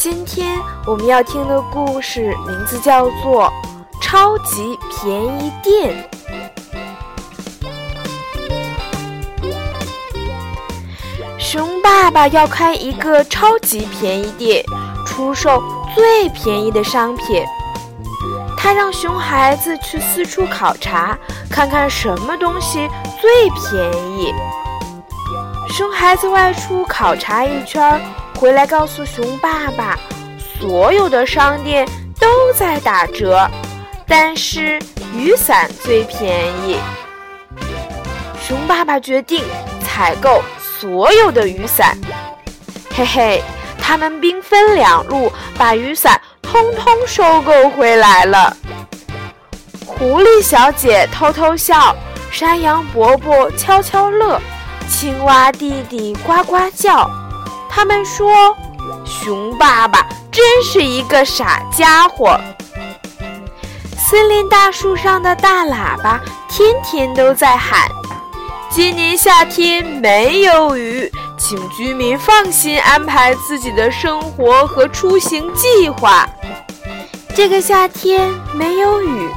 今天我们要听的故事名字叫做《超级便宜店》。熊爸爸要开一个超级便宜店，出售最便宜的商品。他让熊孩子去四处考察，看看什么东西最便宜。熊孩子外出考察一圈。回来告诉熊爸爸，所有的商店都在打折，但是雨伞最便宜。熊爸爸决定采购所有的雨伞。嘿嘿，他们兵分两路，把雨伞通通收购回来了。狐狸小姐偷偷笑，山羊伯伯悄悄乐，青蛙弟弟呱呱叫。他们说：“熊爸爸真是一个傻家伙。”森林大树上的大喇叭天天都在喊：“今年夏天没有雨，请居民放心安排自己的生活和出行计划。”这个夏天没有雨，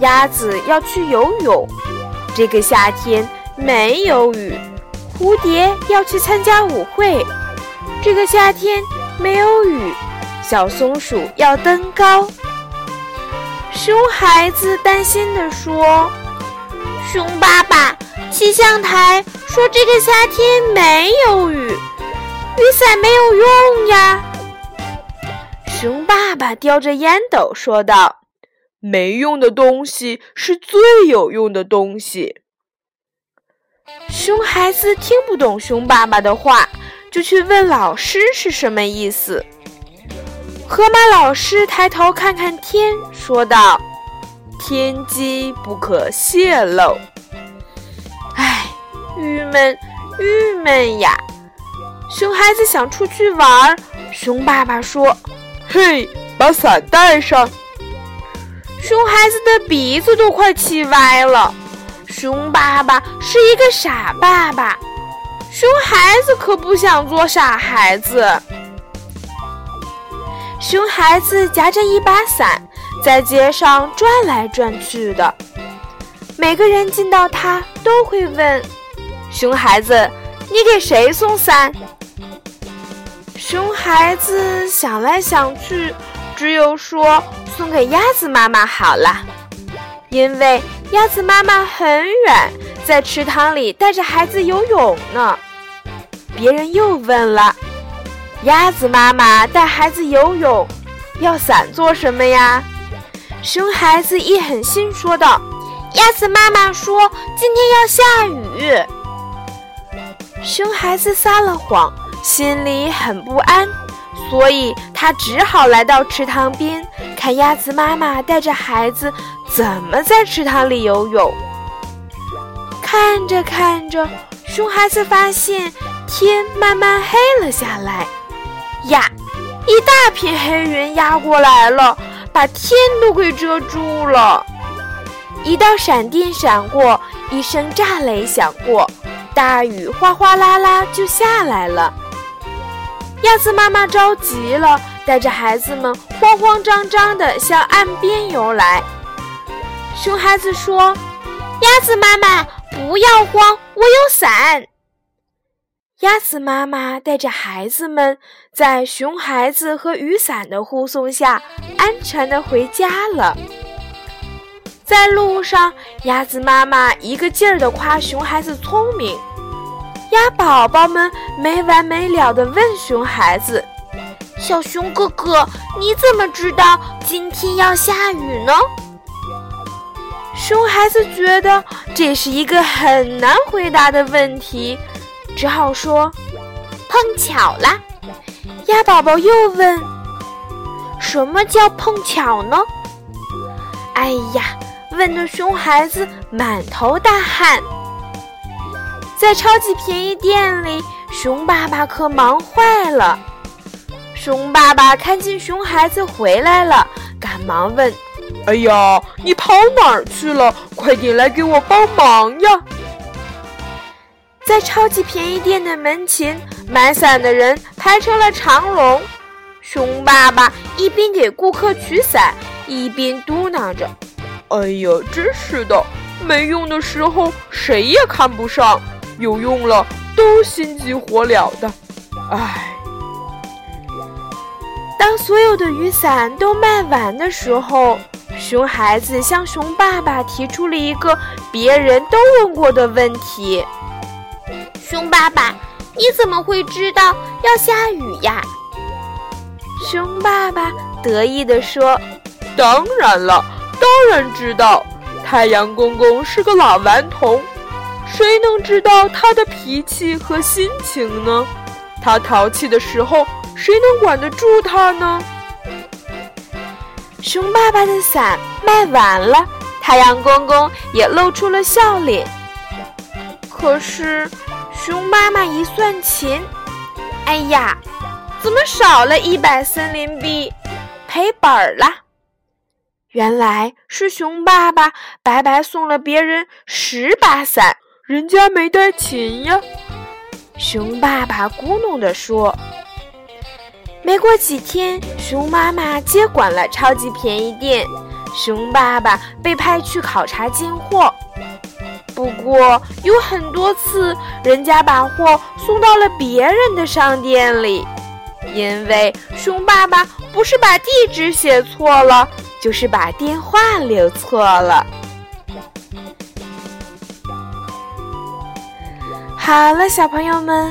鸭子要去游泳。这个夏天没有雨，蝴蝶要去参加舞会。这个夏天没有雨，小松鼠要登高。熊孩子担心地说：“熊爸爸，气象台说这个夏天没有雨，雨伞没有用呀。”熊爸爸叼着烟斗说道：“没用的东西是最有用的东西。”熊孩子听不懂熊爸爸的话。就去问老师是什么意思。河马老师抬头看看天，说道：“天机不可泄露。”唉，郁闷，郁闷呀！熊孩子想出去玩，熊爸爸说：“嘿，把伞带上。”熊孩子的鼻子都快气歪了。熊爸爸是一个傻爸爸。熊孩子可不想做傻孩子。熊孩子夹着一把伞，在街上转来转去的。每个人见到他都会问：“熊孩子，你给谁送伞？”熊孩子想来想去，只有说送给鸭子妈妈好了，因为鸭子妈妈很远，在池塘里带着孩子游泳呢。别人又问了：“鸭子妈妈带孩子游泳，要伞做什么呀？”熊孩子一狠心说道：“鸭子妈妈说今天要下雨。”熊孩子撒了谎，心里很不安，所以他只好来到池塘边，看鸭子妈妈带着孩子怎么在池塘里游泳。看着看着，熊孩子发现。天慢慢黑了下来，呀，一大片黑云压过来了，把天都给遮住了。一道闪电闪过，一声炸雷响过，大雨哗哗啦啦就下来了。鸭子妈妈着急了，带着孩子们慌慌张张地向岸边游来。熊孩子说：“鸭子妈妈，不要慌，我有伞。”鸭子妈妈带着孩子们，在熊孩子和雨伞的护送下，安全的回家了。在路上，鸭子妈妈一个劲儿的夸熊孩子聪明。鸭宝宝们没完没了的问熊孩子：“小熊哥哥，你怎么知道今天要下雨呢？”熊孩子觉得这是一个很难回答的问题。只好说：“碰巧啦。”鸭宝宝又问：“什么叫碰巧呢？”哎呀，问得熊孩子满头大汗。在超级便宜店里，熊爸爸可忙坏了。熊爸爸看见熊孩子回来了，赶忙问：“哎呀，你跑哪儿去了？快点来给我帮忙呀！”在超级便宜店的门前，买伞的人排成了长龙。熊爸爸一边给顾客取伞，一边嘟囔着：“哎呀，真是的，没用的时候谁也看不上，有用了都心急火燎的。唉。”当所有的雨伞都卖完的时候，熊孩子向熊爸爸提出了一个别人都问过的问题。熊爸爸，你怎么会知道要下雨呀？熊爸爸得意地说：“当然了，当然知道。太阳公公是个老顽童，谁能知道他的脾气和心情呢？他淘气的时候，谁能管得住他呢？”熊爸爸的伞卖完了，太阳公公也露出了笑脸。可是。熊妈妈一算钱，哎呀，怎么少了一百森林币？赔本儿了。原来是熊爸爸白白送了别人十把伞，人家没带钱呀。熊爸爸咕哝地说。没过几天，熊妈妈接管了超级便宜店，熊爸爸被派去考察进货。不过有很多次，人家把货送到了别人的商店里，因为熊爸爸不是把地址写错了，就是把电话留错了。好了，小朋友们，